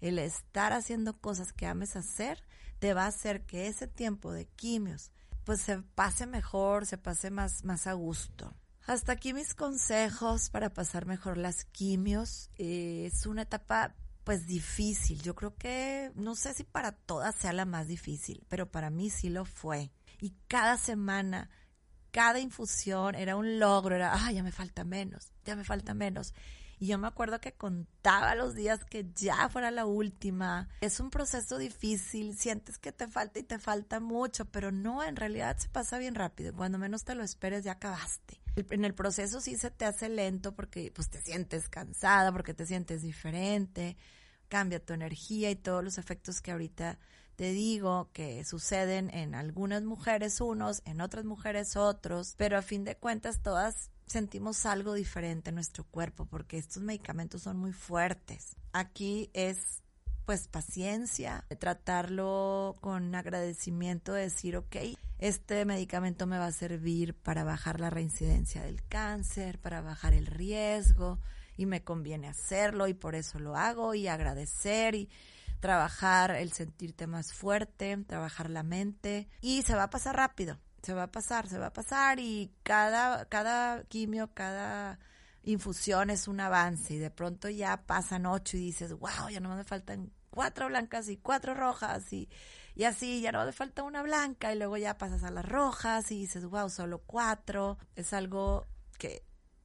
Speaker 1: el estar haciendo cosas que ames hacer, te va a hacer que ese tiempo de quimios, pues se pase mejor, se pase más, más a gusto. Hasta aquí mis consejos para pasar mejor las quimios. Eh, es una etapa pues difícil. Yo creo que no sé si para todas sea la más difícil, pero para mí sí lo fue y cada semana, cada infusión era un logro, era, ah, ya me falta menos, ya me falta menos. Y yo me acuerdo que contaba los días que ya fuera la última. Es un proceso difícil, sientes que te falta y te falta mucho, pero no, en realidad se pasa bien rápido. Cuando menos te lo esperes ya acabaste. En el proceso sí se te hace lento porque pues te sientes cansada, porque te sientes diferente, cambia tu energía y todos los efectos que ahorita te digo que suceden en algunas mujeres unos, en otras mujeres otros, pero a fin de cuentas todas sentimos algo diferente en nuestro cuerpo porque estos medicamentos son muy fuertes. Aquí es pues paciencia, tratarlo con agradecimiento, decir, ok, este medicamento me va a servir para bajar la reincidencia del cáncer, para bajar el riesgo y me conviene hacerlo y por eso lo hago y agradecer y trabajar el sentirte más fuerte, trabajar la mente y se va a pasar rápido, se va a pasar, se va a pasar y cada, cada quimio, cada infusión es un avance y de pronto ya pasan ocho y dices, wow, ya no me faltan cuatro blancas y cuatro rojas y, Y así ya no le falta una blanca y luego ya pasas a las rojas y dices, wow, solo cuatro. Es algo que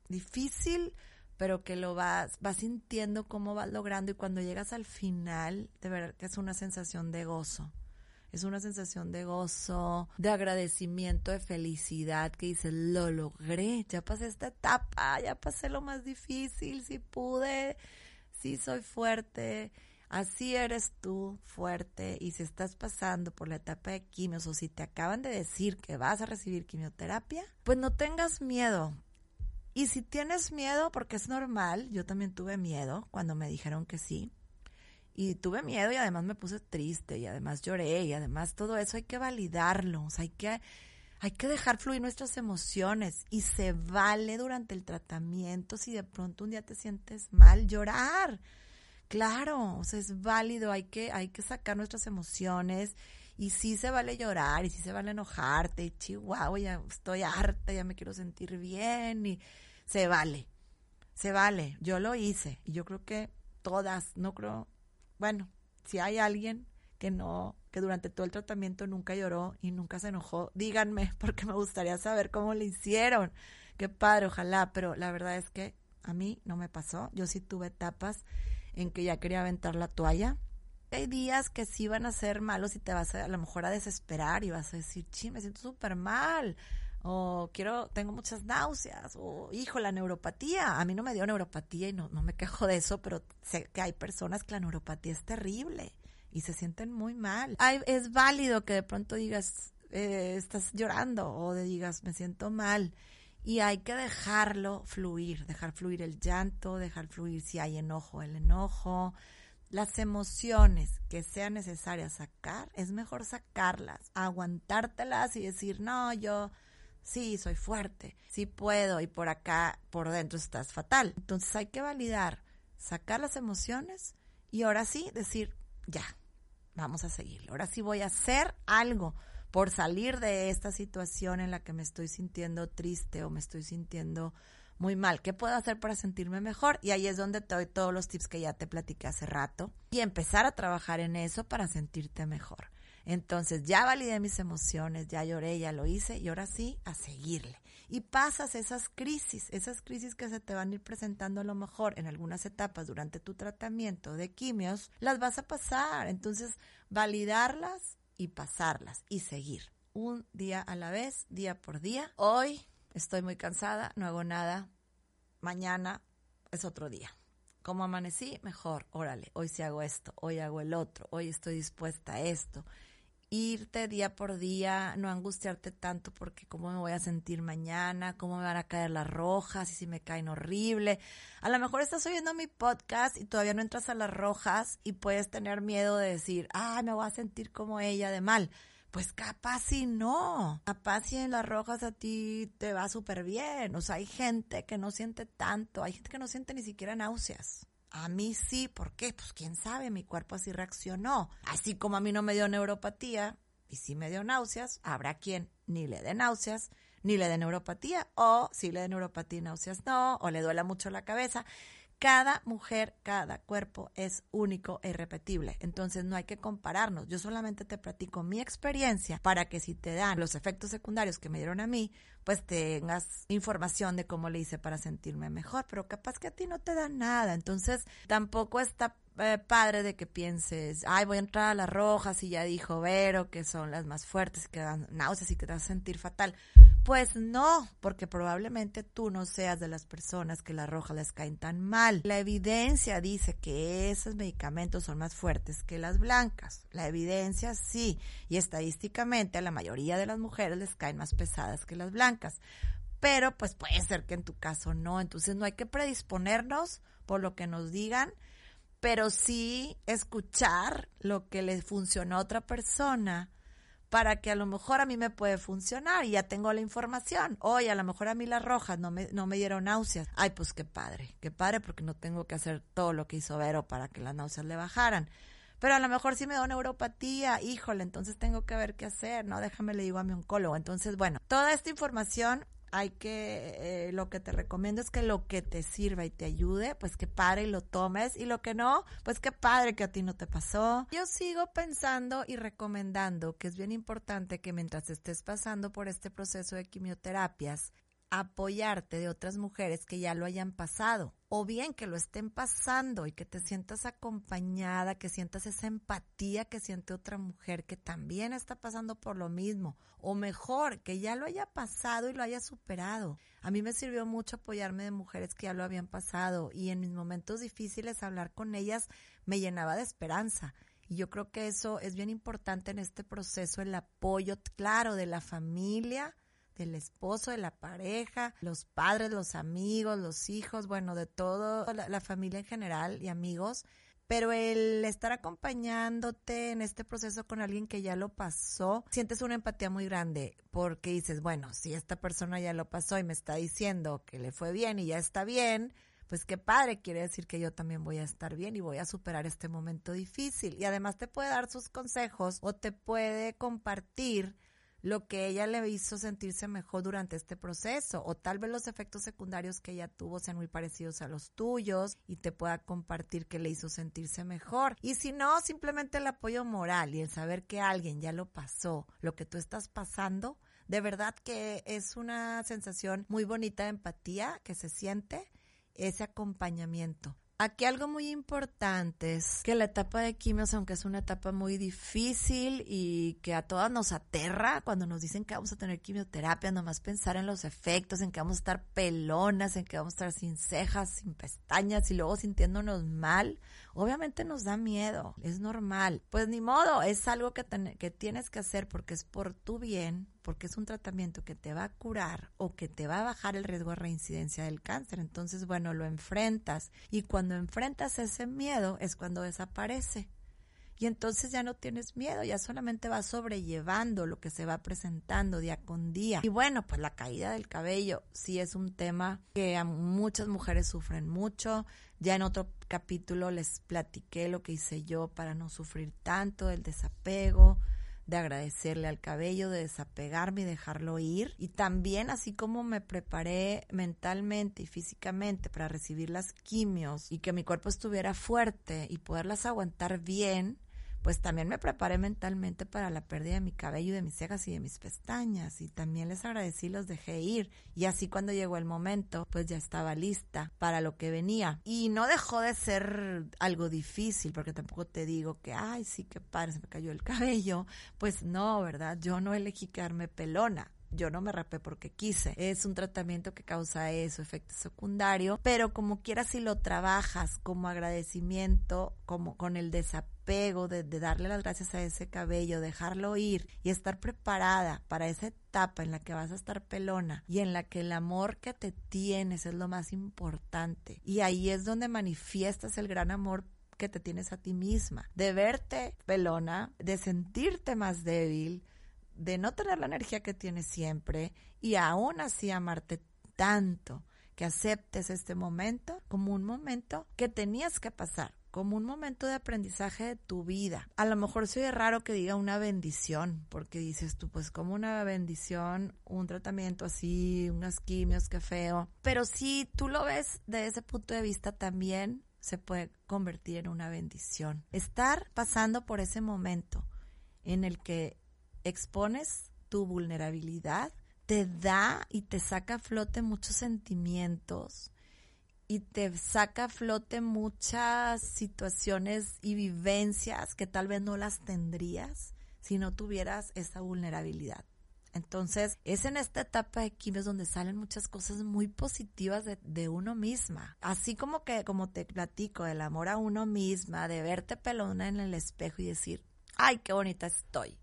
Speaker 1: difícil, pero que lo vas, vas sintiendo cómo vas logrando y cuando llegas al final, de verdad que es una sensación de gozo. Es una sensación de gozo, de agradecimiento, de felicidad, que dices, lo logré, ya pasé esta etapa, ya pasé lo más difícil, si pude, si soy fuerte. Así eres tú, fuerte, y si estás pasando por la etapa de quimios o si te acaban de decir que vas a recibir quimioterapia, pues no tengas miedo. Y si tienes miedo, porque es normal, yo también tuve miedo cuando me dijeron que sí, y tuve miedo y además me puse triste y además lloré y además todo eso hay que validarlo, o sea, hay que, hay que dejar fluir nuestras emociones y se vale durante el tratamiento si de pronto un día te sientes mal llorar. Claro, o sea, es válido, hay que, hay que sacar nuestras emociones y sí se vale llorar y sí se vale enojarte y chihuahua, ya estoy harta, ya me quiero sentir bien y se vale, se vale, yo lo hice y yo creo que todas, no creo, bueno, si hay alguien que no, que durante todo el tratamiento nunca lloró y nunca se enojó, díganme, porque me gustaría saber cómo le hicieron. Qué padre, ojalá, pero la verdad es que a mí no me pasó. Yo sí tuve etapas en que ya quería aventar la toalla. Hay días que sí van a ser malos y te vas a, a lo mejor a desesperar y vas a decir, sí, me siento súper mal o quiero, tengo muchas náuseas, o hijo, la neuropatía. A mí no me dio neuropatía y no, no me quejo de eso, pero sé que hay personas que la neuropatía es terrible y se sienten muy mal. es válido que de pronto digas, eh, estás llorando o de digas, me siento mal. Y hay que dejarlo fluir, dejar fluir el llanto, dejar fluir si hay enojo, el enojo. Las emociones que sean necesarias sacar, es mejor sacarlas, aguantártelas y decir, no, yo sí, soy fuerte, sí puedo y por acá, por dentro estás fatal. Entonces hay que validar, sacar las emociones y ahora sí decir, ya, vamos a seguir. Ahora sí voy a hacer algo por salir de esta situación en la que me estoy sintiendo triste o me estoy sintiendo muy mal. ¿Qué puedo hacer para sentirme mejor? Y ahí es donde te doy todos los tips que ya te platiqué hace rato y empezar a trabajar en eso para sentirte mejor. Entonces ya validé mis emociones, ya lloré, ya lo hice y ahora sí a seguirle. Y pasas esas crisis, esas crisis que se te van a ir presentando a lo mejor en algunas etapas durante tu tratamiento de quimios, las vas a pasar. Entonces validarlas y pasarlas y seguir. Un día a la vez, día por día. Hoy estoy muy cansada, no hago nada. Mañana es otro día. ¿Cómo amanecí? Mejor, órale, hoy sí hago esto, hoy hago el otro, hoy estoy dispuesta a esto irte día por día, no angustiarte tanto porque cómo me voy a sentir mañana, cómo me van a caer las rojas y si me caen horrible. A lo mejor estás oyendo mi podcast y todavía no entras a las rojas y puedes tener miedo de decir, ah, me voy a sentir como ella de mal. Pues capaz si no, capaz si en las rojas a ti te va súper bien. O sea, hay gente que no siente tanto, hay gente que no siente ni siquiera náuseas. A mí sí, ¿por qué? Pues quién sabe, mi cuerpo así reaccionó. Así como a mí no me dio neuropatía y sí me dio náuseas, habrá quien ni le dé náuseas, ni le dé neuropatía, o si le dé neuropatía y náuseas no, o le duela mucho la cabeza. Cada mujer, cada cuerpo es único e irrepetible. Entonces no hay que compararnos. Yo solamente te platico mi experiencia para que si te dan los efectos secundarios que me dieron a mí, pues tengas información de cómo le hice para sentirme mejor. Pero capaz que a ti no te da nada. Entonces tampoco está eh, padre de que pienses, ay, voy a entrar a las rojas y ya dijo Vero que son las más fuertes, que dan náuseas y que te vas a sentir fatal. Pues no, porque probablemente tú no seas de las personas que las rojas les caen tan mal. La evidencia dice que esos medicamentos son más fuertes que las blancas. La evidencia sí, y estadísticamente a la mayoría de las mujeres les caen más pesadas que las blancas. Pero pues puede ser que en tu caso no, entonces no hay que predisponernos por lo que nos digan pero sí escuchar lo que le funcionó a otra persona para que a lo mejor a mí me puede funcionar y ya tengo la información. Oye, a lo mejor a mí las rojas no me, no me dieron náuseas. Ay, pues qué padre, qué padre porque no tengo que hacer todo lo que hizo Vero para que las náuseas le bajaran. Pero a lo mejor sí me da neuropatía, híjole, entonces tengo que ver qué hacer, ¿no? Déjame le digo a mi oncólogo. Entonces, bueno, toda esta información hay que, eh, lo que te recomiendo es que lo que te sirva y te ayude, pues que pare y lo tomes y lo que no, pues que padre que a ti no te pasó. Yo sigo pensando y recomendando que es bien importante que mientras estés pasando por este proceso de quimioterapias, apoyarte de otras mujeres que ya lo hayan pasado o bien que lo estén pasando y que te sientas acompañada, que sientas esa empatía que siente otra mujer que también está pasando por lo mismo o mejor, que ya lo haya pasado y lo haya superado. A mí me sirvió mucho apoyarme de mujeres que ya lo habían pasado y en mis momentos difíciles hablar con ellas me llenaba de esperanza. Y yo creo que eso es bien importante en este proceso, el apoyo, claro, de la familia, del esposo, de la pareja, los padres, los amigos, los hijos, bueno, de todo, la, la, familia en general y amigos. Pero el estar acompañándote en este proceso con alguien que ya lo pasó, sientes una empatía muy grande porque dices, bueno, si esta persona ya lo pasó y me está diciendo que le fue bien y ya está bien, pues qué padre, quiere decir que yo también voy a estar bien y voy a superar este momento difícil. Y además te puede dar sus consejos o te puede compartir lo que ella le hizo sentirse mejor durante este proceso o tal vez los efectos secundarios que ella tuvo sean muy parecidos a los tuyos y te pueda compartir que le hizo sentirse mejor. Y si no, simplemente el apoyo moral y el saber que alguien ya lo pasó, lo que tú estás pasando, de verdad que es una sensación muy bonita de empatía que se siente ese acompañamiento. Aquí algo muy importante es que la etapa de quimios, aunque es una etapa muy difícil y que a todas nos aterra cuando nos dicen que vamos a tener quimioterapia, nomás pensar en los efectos, en que vamos a estar pelonas, en que vamos a estar sin cejas, sin pestañas y luego sintiéndonos mal, obviamente nos da miedo, es normal. Pues ni modo, es algo que, que tienes que hacer porque es por tu bien, porque es un tratamiento que te va a curar o que te va a bajar el riesgo de reincidencia del cáncer. Entonces, bueno, lo enfrentas y cuando enfrentas ese miedo es cuando desaparece. Y entonces ya no tienes miedo, ya solamente vas sobrellevando lo que se va presentando día con día. Y bueno, pues la caída del cabello sí es un tema que muchas mujeres sufren mucho. Ya en otro capítulo les platiqué lo que hice yo para no sufrir tanto, el desapego, de agradecerle al cabello, de desapegarme y dejarlo ir. Y también así como me preparé mentalmente y físicamente para recibir las quimios y que mi cuerpo estuviera fuerte y poderlas aguantar bien, pues también me preparé mentalmente para la pérdida de mi cabello, de mis cejas y de mis pestañas. Y también les agradecí, los dejé ir. Y así cuando llegó el momento, pues ya estaba lista para lo que venía. Y no dejó de ser algo difícil, porque tampoco te digo que, ay, sí, que padre, se me cayó el cabello. Pues no, ¿verdad? Yo no elegí quedarme pelona yo no me rapé porque quise. Es un tratamiento que causa eso, efecto secundario, pero como quieras si lo trabajas como agradecimiento, como con el desapego de, de, darle las gracias a ese cabello, dejarlo ir y estar preparada para esa etapa en la que vas a estar pelona y en la que el amor que te tienes es lo más importante. Y ahí es donde manifiestas el gran amor que te tienes a ti misma, de verte pelona, de sentirte más débil, de no tener la energía que tienes siempre y aún así amarte tanto que aceptes este momento como un momento que tenías que pasar, como un momento de aprendizaje de tu vida. A lo mejor soy raro que diga una bendición, porque dices tú, pues como una bendición, un tratamiento así, unas quimios, qué feo. Pero si tú lo ves de ese punto de vista también se puede convertir en una bendición. Estar pasando por ese momento en el que expones tu vulnerabilidad, te da y te saca a flote muchos sentimientos y te saca a flote muchas situaciones y vivencias que tal vez no las tendrías si no tuvieras esa vulnerabilidad. Entonces, es en esta etapa de quimios donde salen muchas cosas muy positivas de, de, uno misma. Así como que, como te platico, el amor a uno misma, de verte pelona en el espejo y decir, ay, qué bonita estoy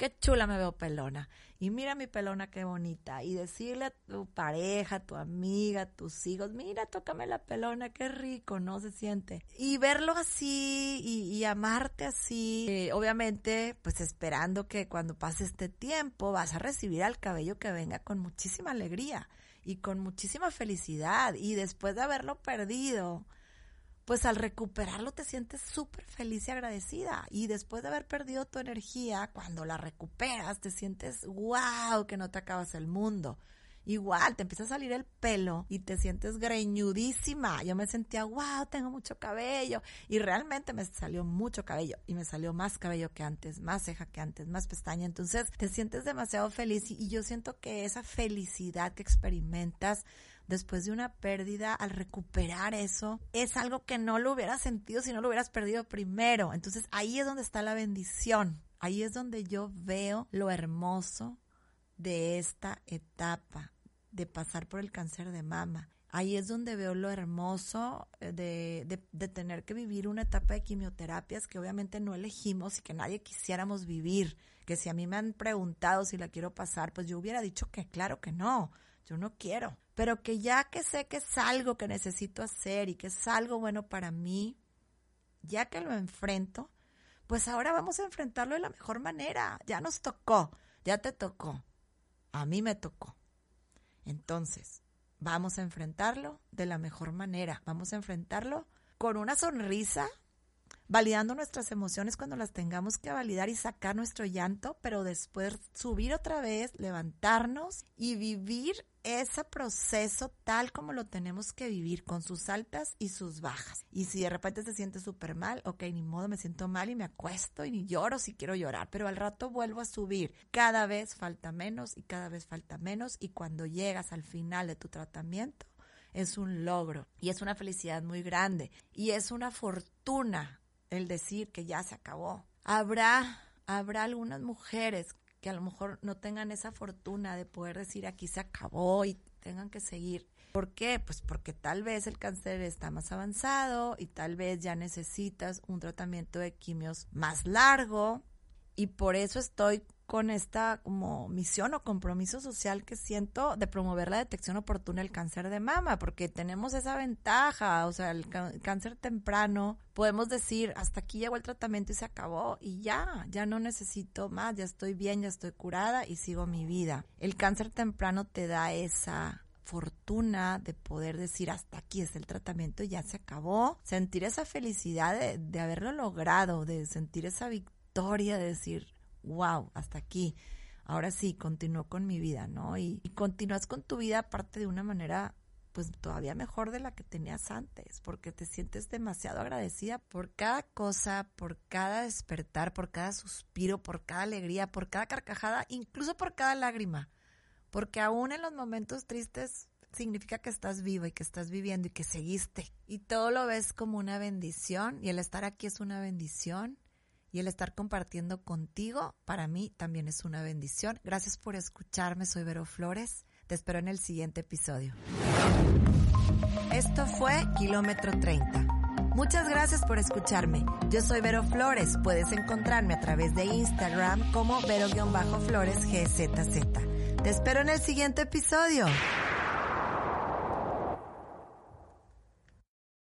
Speaker 1: qué chula me veo pelona. Y mira mi pelona qué bonita. Y decirle a tu pareja, a tu amiga, a tus hijos, mira, tócame la pelona, qué rico, ¿no? Se siente. Y verlo así y, amarte así, eh, obviamente, pues esperando que cuando pase este tiempo vas a recibir al cabello que venga con muchísima alegría y con muchísima felicidad. Y después de haberlo perdido, pues al recuperarlo te sientes súper feliz y agradecida. Y después de haber perdido tu energía, cuando la recuperas, te sientes wow, que no te acabas el mundo. igual te empieza a salir el pelo y te sientes greñudísima. Yo me sentía, wow, tengo mucho cabello. Y realmente me salió mucho cabello y me salió más cabello que antes, más ceja que antes, más pestaña. Entonces te sientes demasiado feliz y yo siento que esa felicidad que experimentas después de una pérdida, al recuperar eso, es algo que no lo hubieras sentido si no lo hubieras perdido primero. Entonces ahí es donde está la bendición. Ahí es donde yo veo lo hermoso de esta etapa de pasar por el cáncer de mama. Ahí es donde veo lo hermoso eh, de, de, tener que vivir una etapa de quimioterapias que obviamente no elegimos y que nadie quisiéramos vivir. Que si a mí me han preguntado si la quiero pasar, pues yo hubiera dicho que claro que no, yo no quiero. Pero que ya que sé que es algo que necesito hacer y que es algo bueno para mí, ya que lo enfrento, pues ahora vamos a enfrentarlo de la mejor manera. Ya nos tocó, ya te tocó, a mí me tocó. Entonces, vamos a enfrentarlo de la mejor manera. Vamos a enfrentarlo con una sonrisa, validando nuestras emociones cuando las tengamos que validar y sacar nuestro llanto, pero después subir otra vez, levantarnos y vivir ese proceso tal como lo tenemos que vivir, con sus altas y sus bajas. Y si de repente se siente súper mal, ok, ni modo, me siento mal y me acuesto y lloro si quiero llorar, pero al rato vuelvo a subir. Cada vez falta menos y cada vez falta menos y cuando llegas al final de tu tratamiento, es un logro y es una felicidad muy grande y es una fortuna el decir que ya se acabó. Habrá, habrá algunas mujeres que a lo mejor no tengan esa fortuna de poder decir aquí se acabó y tengan que seguir. ¿Por qué? Pues porque tal vez el cáncer está más avanzado y tal vez ya necesitas un tratamiento de quimios más largo y por eso estoy con esta como misión o compromiso social que siento de promover la detección oportuna del cáncer de mama, porque tenemos esa ventaja, o sea, el cáncer temprano, podemos decir, hasta aquí llegó el tratamiento y se acabó y ya, ya no necesito más, ya estoy bien, ya estoy curada y sigo mi vida. El cáncer temprano te da esa fortuna de poder decir hasta aquí es el tratamiento ya se acabó, sentir esa felicidad de, de haberlo logrado, de sentir esa victoria, de decir, wow, hasta aquí. Ahora sí, continúo con mi vida, ¿no? Y, y continúas con tu vida aparte de una manera pues todavía mejor de la que tenías antes, porque te sientes demasiado agradecida por cada cosa, por cada despertar, por cada suspiro, por cada alegría, por cada carcajada, incluso por cada lágrima, porque aún en los momentos tristes significa que estás vivo y que estás viviendo y que seguiste, y todo lo ves como una bendición, y el estar aquí es una bendición, y el estar compartiendo contigo para mí también es una bendición. Gracias por escucharme, soy Vero Flores. Te espero en el siguiente episodio. Esto fue Kilómetro 30. Muchas gracias por escucharme. Yo soy Vero Flores. Puedes encontrarme a través de Instagram como Vero-Flores GZZ. Te espero en el siguiente episodio.